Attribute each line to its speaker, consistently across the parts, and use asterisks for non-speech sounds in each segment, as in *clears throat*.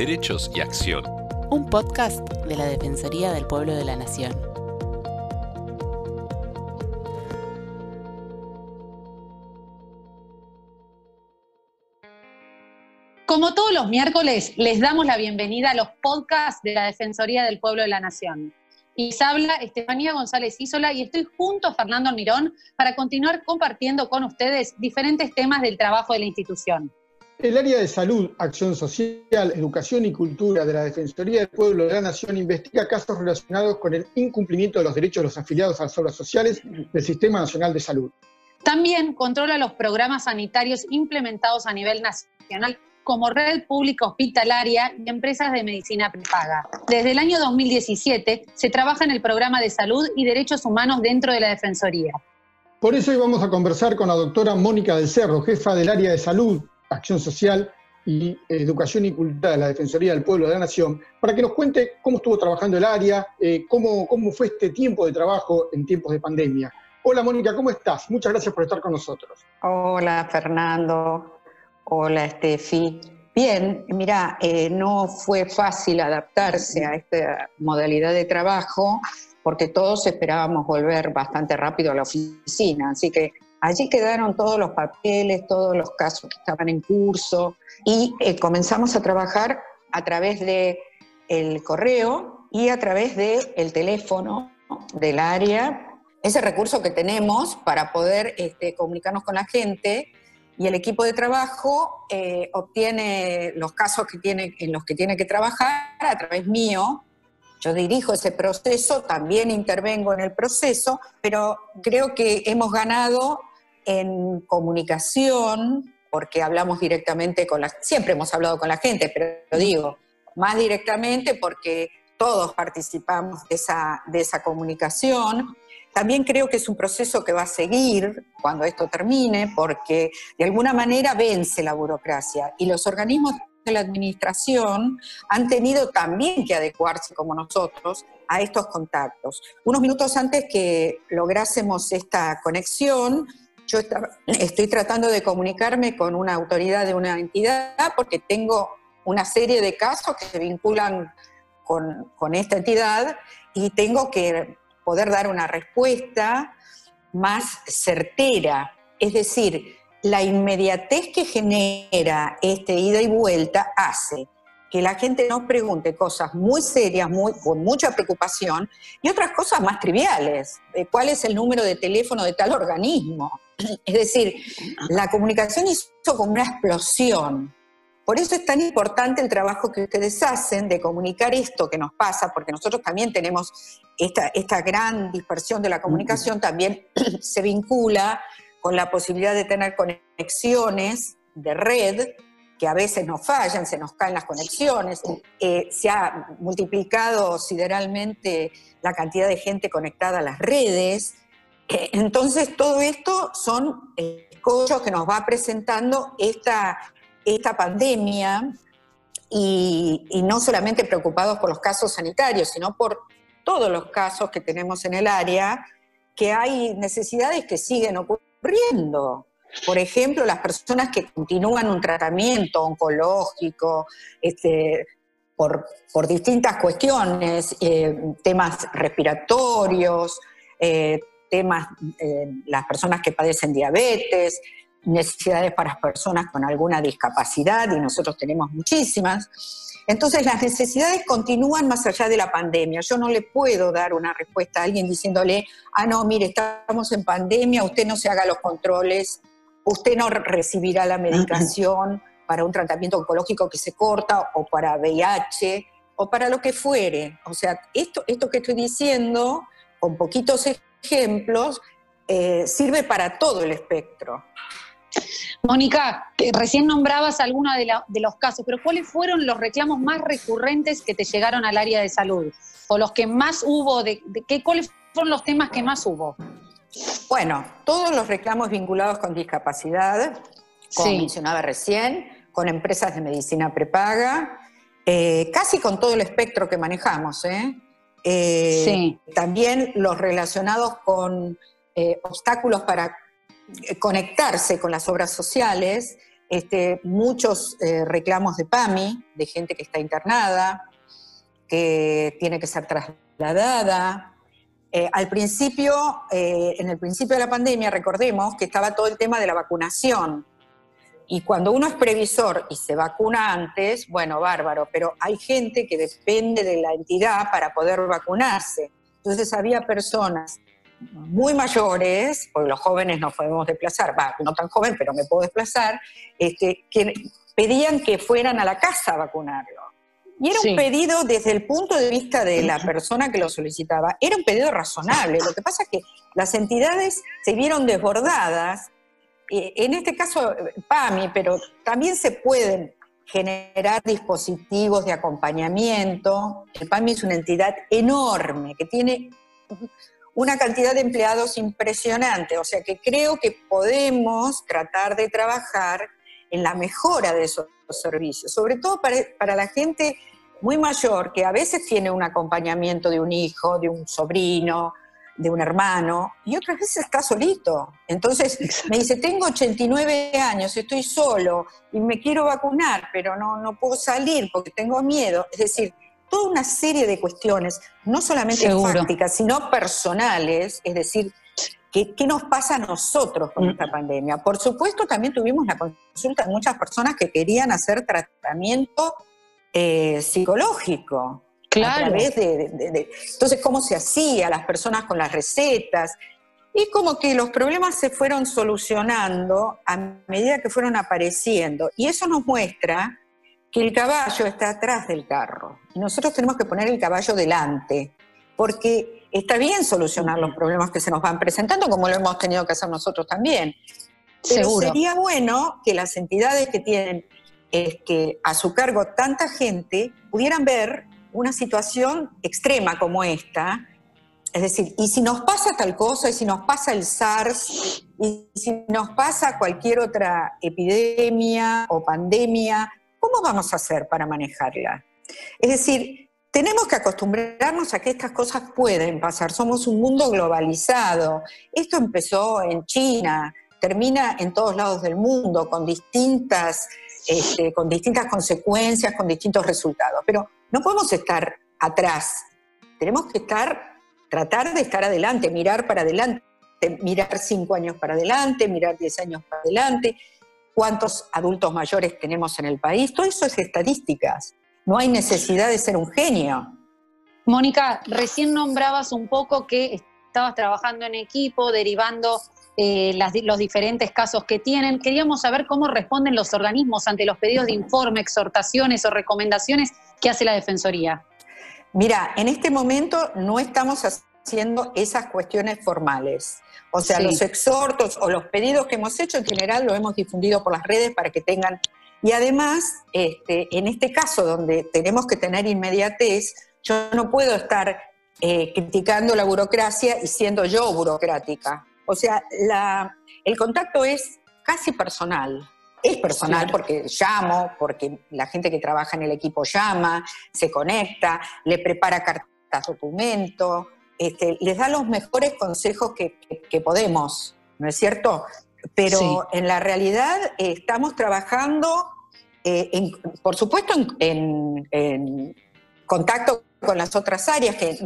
Speaker 1: Derechos y Acción.
Speaker 2: Un podcast de la Defensoría del Pueblo de la Nación.
Speaker 3: Como todos los miércoles, les damos la bienvenida a los podcasts de la Defensoría del Pueblo de la Nación. Y les habla Estefanía González Isola y estoy junto a Fernando Almirón para continuar compartiendo con ustedes diferentes temas del trabajo de la institución.
Speaker 4: El área de salud, acción social, educación y cultura de la Defensoría del Pueblo de la Nación investiga casos relacionados con el incumplimiento de los derechos de los afiliados a las obras sociales del Sistema Nacional de Salud.
Speaker 3: También controla los programas sanitarios implementados a nivel nacional como red pública hospitalaria y empresas de medicina prepaga. Desde el año 2017 se trabaja en el programa de salud y derechos humanos dentro de la Defensoría.
Speaker 4: Por eso hoy vamos a conversar con la doctora Mónica del Cerro, jefa del área de salud Acción Social y Educación y Cultura de la Defensoría del Pueblo de la Nación, para que nos cuente cómo estuvo trabajando el área, eh, cómo, cómo fue este tiempo de trabajo en tiempos de pandemia. Hola Mónica, ¿cómo estás? Muchas gracias por estar con nosotros.
Speaker 5: Hola Fernando, hola Estefi. Bien, mira, eh, no fue fácil adaptarse a esta modalidad de trabajo porque todos esperábamos volver bastante rápido a la oficina, así que Allí quedaron todos los papeles, todos los casos que estaban en curso y eh, comenzamos a trabajar a través del el correo y a través del teléfono del área, ese recurso que tenemos para poder este, comunicarnos con la gente y el equipo de trabajo eh, obtiene los casos que tiene, en los que tiene que trabajar a través mío. Yo dirijo ese proceso, también intervengo en el proceso, pero creo que hemos ganado en comunicación, porque hablamos directamente con la, siempre hemos hablado con la gente, pero lo digo, más directamente porque todos participamos de esa, de esa comunicación. También creo que es un proceso que va a seguir cuando esto termine, porque de alguna manera vence la burocracia y los organismos de la administración han tenido también que adecuarse, como nosotros, a estos contactos. Unos minutos antes que lográsemos esta conexión, yo estoy tratando de comunicarme con una autoridad de una entidad porque tengo una serie de casos que se vinculan con, con esta entidad y tengo que poder dar una respuesta más certera. Es decir, la inmediatez que genera este ida y vuelta hace que la gente nos pregunte cosas muy serias, muy, con mucha preocupación, y otras cosas más triviales. ¿Cuál es el número de teléfono de tal organismo? *clears throat* Es decir, la comunicación hizo como una explosión. Por eso es tan importante el trabajo que ustedes hacen de comunicar esto que nos pasa, porque nosotros también tenemos esta, esta gran dispersión de la comunicación, también *clears throat* se vincula con la posibilidad de tener conexiones de red que a veces nos fallan, se nos caen las conexiones, eh, se ha multiplicado sideralmente la cantidad de gente conectada a las redes. Eh, entonces, todo esto son cosas que nos va presentando esta, esta pandemia y, y no solamente preocupados por los casos sanitarios, sino por todos los casos que tenemos en el área, que hay necesidades que siguen ocurriendo. Por ejemplo, las personas que continúan un tratamiento oncológico, este, por, distintas cuestiones, eh, temas respiratorios, eh, temas, eh, las personas que padecen diabetes, necesidades para personas con alguna discapacidad, y nosotros tenemos muchísimas. Entonces las necesidades continúan más allá de la pandemia. Yo no le puedo dar una respuesta a alguien diciéndole, ah, no, mire, estamos en pandemia, usted no se haga los controles usted no recibirá la medicación para un tratamiento oncológico que se corta o para VIH o para lo que fuere. O sea, esto, esto que estoy diciendo, con poquitos ejemplos, eh, sirve para todo el espectro.
Speaker 3: Mónica, recién nombrabas algunos de, de, los casos, pero ¿cuáles fueron los reclamos más recurrentes que te llegaron al área de salud? ¿O los que más hubo? De, de qué, ¿Cuáles fueron los temas que más hubo?
Speaker 5: Bueno, todos los reclamos vinculados con discapacidad, como mencionaba recién, con empresas de medicina prepaga, eh, casi con todo el espectro que manejamos. ¿eh? Eh, también los relacionados con obstáculos para conectarse con las obras sociales, este, muchos reclamos de PAMI, de gente que está internada, que tiene que ser trasladada. Eh, al principio, eh, en el principio de la pandemia, recordemos que estaba todo el tema de la vacunación. Y cuando uno es previsor y se vacuna antes, bueno, bárbaro, pero hay gente que depende de la entidad para poder vacunarse. Entonces había personas muy mayores, porque los jóvenes no podemos desplazar, no tan joven, pero me puedo desplazar, este, que pedían que fueran a la casa a vacunarlo. Y era un pedido desde el punto de vista de la persona que lo solicitaba, era un pedido razonable. Lo que pasa es que las entidades se vieron desbordadas, eh, en este caso PAMI, pero también se pueden generar dispositivos de acompañamiento. El PAMI es una entidad enorme que tiene una cantidad de empleados impresionante, o sea que creo que podemos tratar de trabajar en la mejora de esos servicios, sobre todo para, la gente muy mayor que a veces tiene un acompañamiento de un hijo, de un sobrino, de un hermano, y otras veces está solito. Entonces me dice, tengo 89 años, estoy solo y me quiero vacunar, pero no, no puedo salir porque tengo miedo. Es decir, toda una serie de cuestiones, no solamente fácticas, sino personales, es decir, ¿qué, nos pasa a nosotros con mm. esta pandemia? Por supuesto, también tuvimos la consulta de muchas personas que querían hacer tratamiento eh, psicológico.
Speaker 3: Claro.
Speaker 5: entonces, ¿cómo se hacía? Las personas con las recetas. Y como que los problemas se fueron solucionando a medida que fueron apareciendo. Y eso nos muestra que el caballo está atrás del carro y nosotros tenemos que poner el caballo delante, porque está bien solucionar los problemas que se nos van presentando, como lo hemos tenido que hacer nosotros también. Pero sería bueno que las entidades que tienen este, a su cargo tanta gente pudieran ver una situación extrema como esta. Es decir, y si nos pasa tal cosa, y si nos pasa el SARS, y si nos pasa cualquier otra epidemia o pandemia, ¿cómo vamos a hacer para manejarla? Es decir, tenemos que acostumbrarnos a que estas cosas pueden pasar. Somos un mundo globalizado. Esto empezó en China, termina en todos lados del mundo con distintas, este, con distintas consecuencias, con distintos resultados. Pero no podemos estar atrás. Tenemos que estar, tratar de estar adelante, mirar para adelante, mirar cinco años para adelante, mirar diez años para adelante cuántos adultos mayores tenemos en el país, todo eso es estadísticas. No hay necesidad de ser un genio.
Speaker 3: Mónica, recién nombrabas un poco que estabas trabajando en equipo, derivando eh, los diferentes casos que tienen. Queríamos saber cómo responden los organismos ante los pedidos de informe, exhortaciones o recomendaciones que hace la Defensoría.
Speaker 5: Mira, en este momento no estamos haciendo esas cuestiones formales. O sea, los exhortos o los pedidos que hemos hecho en general lo hemos difundido por las redes para que tengan... Y además, este, en este caso donde tenemos que tener inmediatez, yo no puedo estar eh, criticando la burocracia y siendo yo burocrática. O sea, el contacto es casi personal. Es personal porque llamo, porque la gente que trabaja en el equipo llama, se conecta, le prepara cartas documento, este, les da los mejores consejos que, podemos, ¿no es cierto? Pero en la realidad eh, estamos trabajando, eh, por supuesto, en, contacto con las otras áreas, que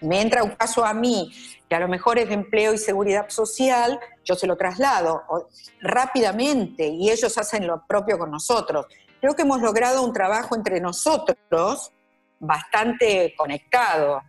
Speaker 5: me entra un caso a mí, que a lo mejor es de empleo y seguridad social, yo se lo traslado rápidamente y ellos hacen lo propio con nosotros. Creo que hemos logrado un trabajo entre nosotros bastante conectado.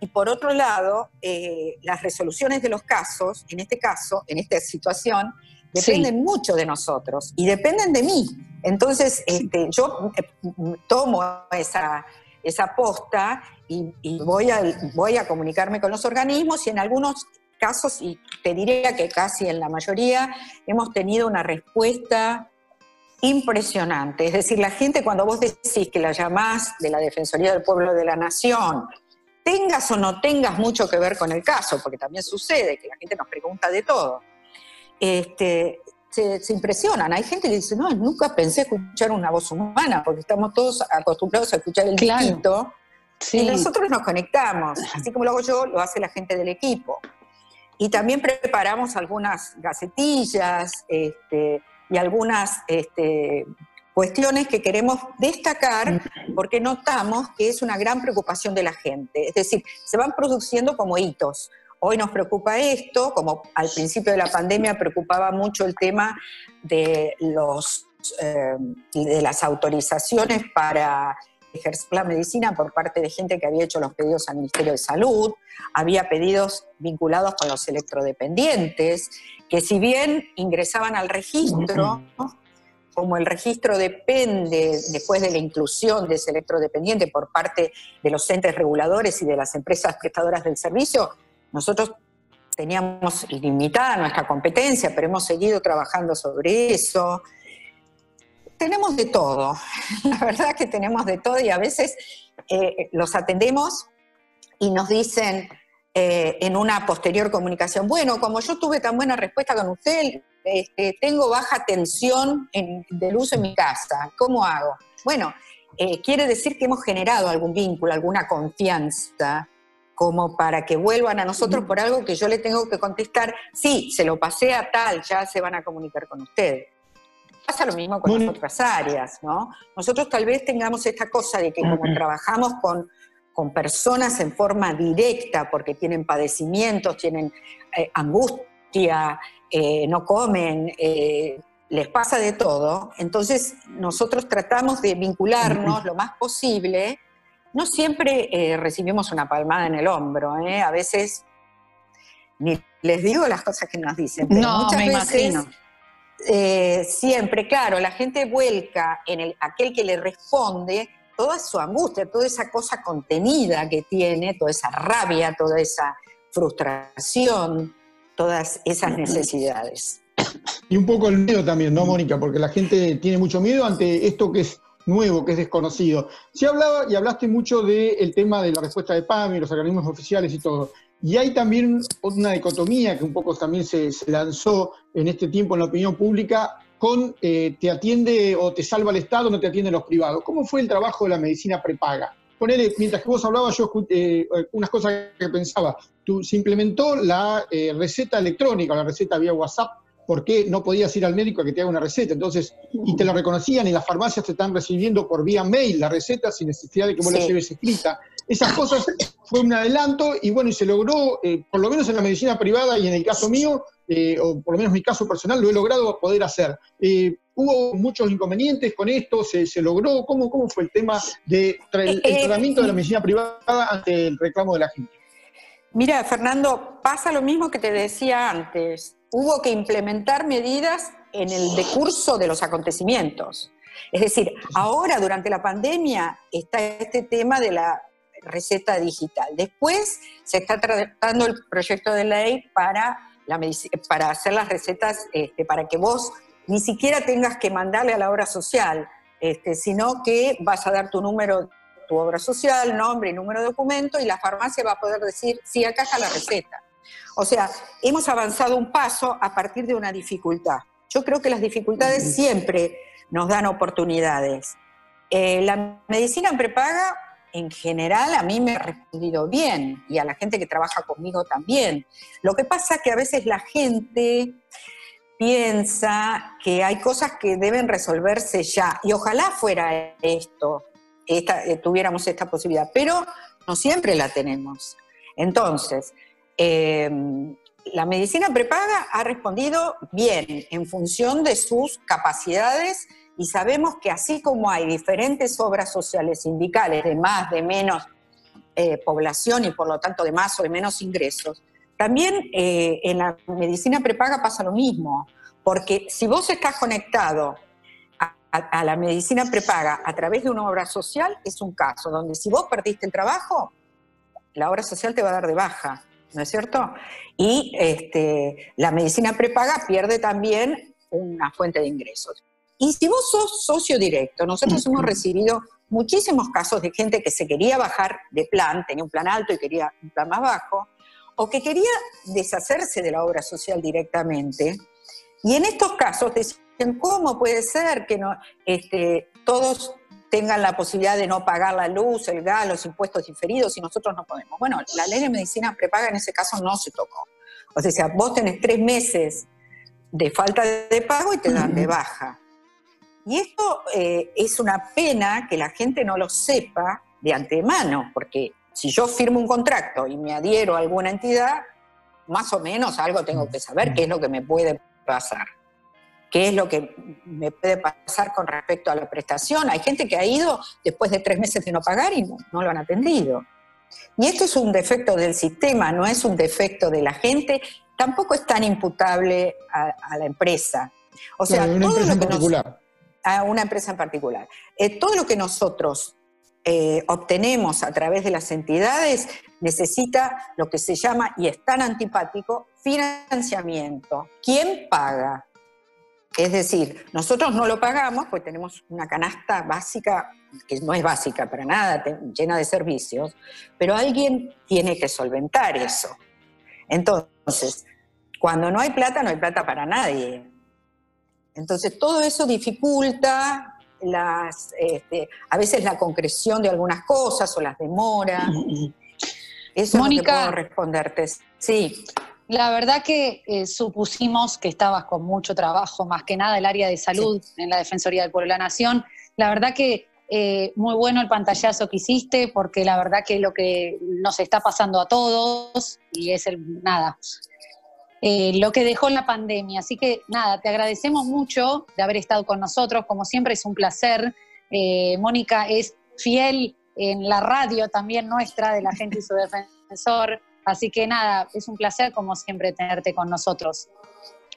Speaker 5: Y por otro lado, eh, las resoluciones de los casos, en este caso, en esta situación, dependen mucho de nosotros y dependen de mí. Entonces, este, yo eh, tomo esa, esa posta y, voy, a, voy a comunicarme con los organismos y en algunos casos, y te diría que casi en la mayoría, hemos tenido una respuesta impresionante. Es decir, la gente cuando vos decís que la llamás de la Defensoría del Pueblo de la Nación, tengas o no tengas mucho que ver con el caso, porque también sucede que la gente nos pregunta de todo, este, se, impresionan. Hay gente que dice, no, nunca pensé escuchar una voz humana, porque estamos todos acostumbrados a escuchar el claro. Y nosotros nos conectamos, así como lo hago yo, lo hace la gente del equipo. Y también preparamos algunas gacetillas, este, y algunas este, cuestiones que queremos destacar porque notamos que es una gran preocupación de la gente. Es decir, se van produciendo como hitos. Hoy nos preocupa esto, como al principio de la pandemia preocupaba mucho el tema de, los, eh, de las autorizaciones para ejercer la medicina por parte de gente que había hecho los pedidos al Ministerio de Salud, había pedidos vinculados con los electrodependientes, que si bien ingresaban al registro, como el registro depende después de la inclusión de ese electrodependiente por parte de los entes reguladores y de las empresas prestadoras del servicio, nosotros teníamos limitada nuestra competencia, pero hemos seguido trabajando sobre eso. Tenemos de todo, *laughs* la verdad es que tenemos de todo y a veces eh, los atendemos y nos dicen eh, en una posterior comunicación, bueno, como yo tuve tan buena respuesta con usted, este, tengo baja tensión de luz en mi casa, ¿cómo hago? Bueno, eh, quiere decir que hemos generado algún vínculo, alguna confianza, como para que vuelvan a nosotros por algo que yo le tengo que contestar, sí, se lo pasé a tal, ya se van a comunicar con usted. Pasa lo mismo con las otras áreas, ¿no? Nosotros tal vez tengamos esta cosa de que como trabajamos con, con personas en forma directa, porque tienen padecimientos, tienen eh, angustia, eh, no comen, eh, les pasa de todo, entonces nosotros tratamos de vincularnos lo más posible. No siempre recibimos una palmada en el hombro, a veces ni les digo las cosas que nos dicen, pero
Speaker 3: no,
Speaker 5: muchas
Speaker 3: me
Speaker 5: veces
Speaker 3: imagino
Speaker 5: eh, siempre, claro, la gente vuelca en el, aquel que le responde toda su angustia, toda esa cosa contenida que tiene, toda esa rabia, toda esa frustración, todas esas necesidades.
Speaker 4: Y un poco el miedo también, ¿no, Mónica? Porque la gente tiene mucho miedo ante esto que es nuevo, que es desconocido. Se hablaba y hablaste mucho del tema de la respuesta de PAMI, los organismos oficiales y todo. Y hay también una dicotomía que un poco también se, lanzó en este tiempo en la opinión pública con eh, te atiende o te salva el Estado no te atienden los privados. ¿Cómo fue el trabajo de la medicina prepaga? Ponele, mientras que vos hablabas, yo eh, unas cosas que pensaba. Tú, se implementó la eh, receta electrónica, la receta vía WhatsApp, porque no podías ir al médico a que te haga una receta. Entonces, y te la reconocían y las farmacias te están recibiendo por vía mail la receta sin necesidad de que vos la lleves escrita. Esas cosas fue un adelanto y bueno, y se logró, eh, por lo menos en la medicina privada y en el caso mío, eh, o por lo menos mi caso personal, lo he logrado poder hacer. Eh, ¿Hubo muchos inconvenientes con esto? ¿Se, logró? ¿Cómo, ¿Cómo fue el tema del de tratamiento de la medicina privada ante el reclamo de la gente?
Speaker 5: Mira, Fernando, pasa lo mismo que te decía antes. Hubo que implementar medidas en el decurso de los acontecimientos. Es decir, ahora durante la pandemia está este tema de la receta digital. Después se está tratando el proyecto de ley para, la para hacer las recetas, este, para que vos ni siquiera tengas que mandarle a la obra social, este, sino que vas a dar tu número, tu obra social, nombre y número de documento, y la farmacia va a poder decir, sí, acá está la receta. O sea, hemos avanzado un paso a partir de una dificultad. Yo creo que las dificultades siempre nos dan oportunidades. Eh, la medicina prepaga en general a mí me ha respondido bien y a la gente que trabaja conmigo también. Lo que pasa es que a veces la gente piensa que hay cosas que deben resolverse ya y ojalá fuera esto, eh, tuviéramos esta posibilidad, pero no siempre la tenemos. Entonces, em, la medicina prepaga ha respondido bien en función de sus capacidades y sabemos que así como hay diferentes obras sociales sindicales de más, de menos eh, población y por lo tanto de más o de menos ingresos, también eh, en la medicina prepaga pasa lo mismo, porque si vos estás conectado a, la medicina prepaga a través de una obra social, es un caso donde si vos perdiste el trabajo, la obra social te va a dar de baja, ¿no es cierto? Y este, la medicina prepaga pierde también una fuente de ingresos. Y si vos sos socio directo, nosotros *clears throat* hemos recibido muchísimos casos de gente que se quería bajar de plan, tenía un plan alto y quería un plan más bajo, o que quería deshacerse de la obra social directamente. Y en estos casos decían, ¿cómo puede ser que no, este, todos tengan la posibilidad de no pagar la luz, el gas, los impuestos diferidos y nosotros no podemos? Bueno, la ley de medicina prepaga en ese caso no se tocó. O sea, vos tenés tres meses de falta de pago y te dan de baja. Y esto eh, es una pena que la gente no lo sepa de antemano, porque si yo firmo un contrato y me adhiero a alguna entidad, más o menos algo tengo que saber, qué es lo que me puede pasar, qué es lo que me puede pasar con respecto a la prestación. Hay gente que ha ido después de tres meses de no pagar y no, lo han atendido. Y esto es un defecto del sistema, no es un defecto de la gente, tampoco es tan imputable a, la empresa.
Speaker 4: O sea, una empresa en particular.
Speaker 5: a una empresa en particular. Eh, todo lo que nosotros eh, obtenemos a través de las entidades necesita lo que se llama, y es tan antipático, financiamiento. ¿Quién paga? Es decir, nosotros no lo pagamos porque tenemos una canasta básica, que no es básica para nada, llena de servicios, pero alguien tiene que solventar eso. Entonces, cuando no hay plata, no hay plata para nadie. Entonces, todo eso dificulta las, este, a veces la concreción de algunas cosas o las demoras. Eso Mónica, es lo puedo responderte. Sí.
Speaker 3: La verdad que eh, supusimos que estabas con mucho trabajo, más que nada el área de salud en la Defensoría del Pueblo de la Nación. La verdad que eh, muy bueno el pantallazo que hiciste, porque la verdad que lo que nos está pasando a todos, y es el nada, eh, lo que dejó la pandemia. Así que nada, te agradecemos mucho de haber estado con nosotros. Como siempre es un placer. Mónica es fiel en la radio también nuestra de la gente y su *laughs* defensor. Así que nada, es un placer como siempre tenerte con nosotros.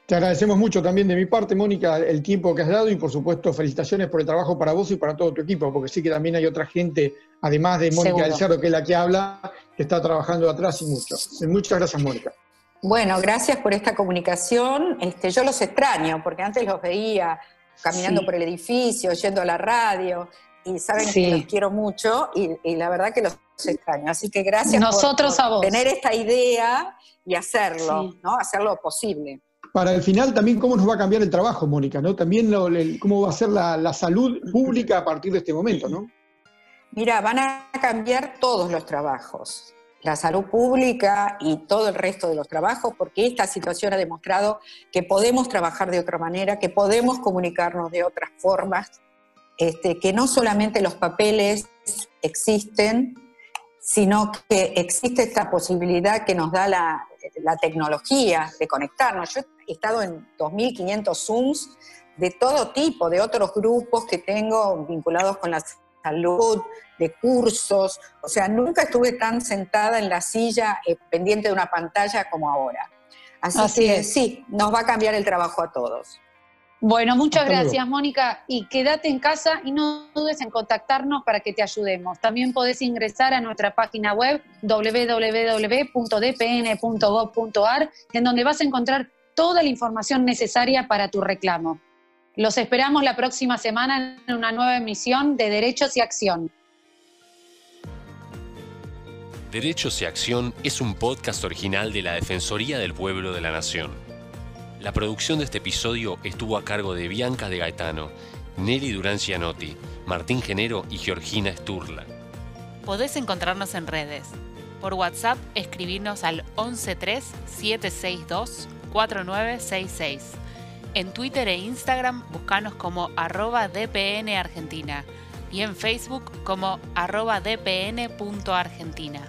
Speaker 4: Te agradecemos mucho también de mi parte, Mónica, el tiempo que has dado y por supuesto felicitaciones por el trabajo para vos y para todo tu equipo, porque sí que también hay otra gente, además de Mónica del Cerro, que es la que habla, que está trabajando atrás y mucho. Muchas gracias, Mónica.
Speaker 5: Bueno, gracias por esta comunicación. Este, yo los extraño, porque antes los veía caminando por el edificio, yendo a la radio, y saben que los quiero mucho, y, la verdad que los extraño. Así que gracias
Speaker 3: Nosotros por,
Speaker 5: tener esta idea y hacerlo, ¿no? Hacerlo posible.
Speaker 4: Para el final también cómo nos va a cambiar el trabajo, Mónica, ¿no? También cómo va a ser la, la salud pública a partir de este momento, ¿no?
Speaker 5: Mira, van a cambiar todos los trabajos la salud pública y todo el resto de los trabajos, porque esta situación ha demostrado que podemos trabajar de otra manera, que podemos comunicarnos de otras formas, este, que no solamente los papeles existen, sino que existe esta posibilidad que nos da la, la tecnología de conectarnos. Yo he estado en 2.500 Zooms de todo tipo, de otros grupos que tengo vinculados con la salud, de cursos, o sea, nunca estuve tan sentada en la silla eh, pendiente de una pantalla como ahora. Así, que sí, nos va a cambiar el trabajo a todos.
Speaker 3: Bueno, muchas gracias, Mónica. Y quédate en casa y no dudes en contactarnos para que te ayudemos. También podés ingresar a nuestra página web www.dpn.gov.ar, en donde vas a encontrar toda la información necesaria para tu reclamo. Los esperamos la próxima semana en una nueva emisión de Derechos y Acción.
Speaker 1: Derechos y Acción es un podcast original de la Defensoría del Pueblo de la Nación. La producción de este episodio estuvo a cargo de Bianca de Gaetano, Nelly Durán Cianotti, Martín Genero y Georgina Sturla.
Speaker 2: Podés encontrarnos en redes. Por WhatsApp escribirnos al 113-762-4966. En Twitter e Instagram buscanos como arroba DPN y en Facebook como arroba dpn.argentina.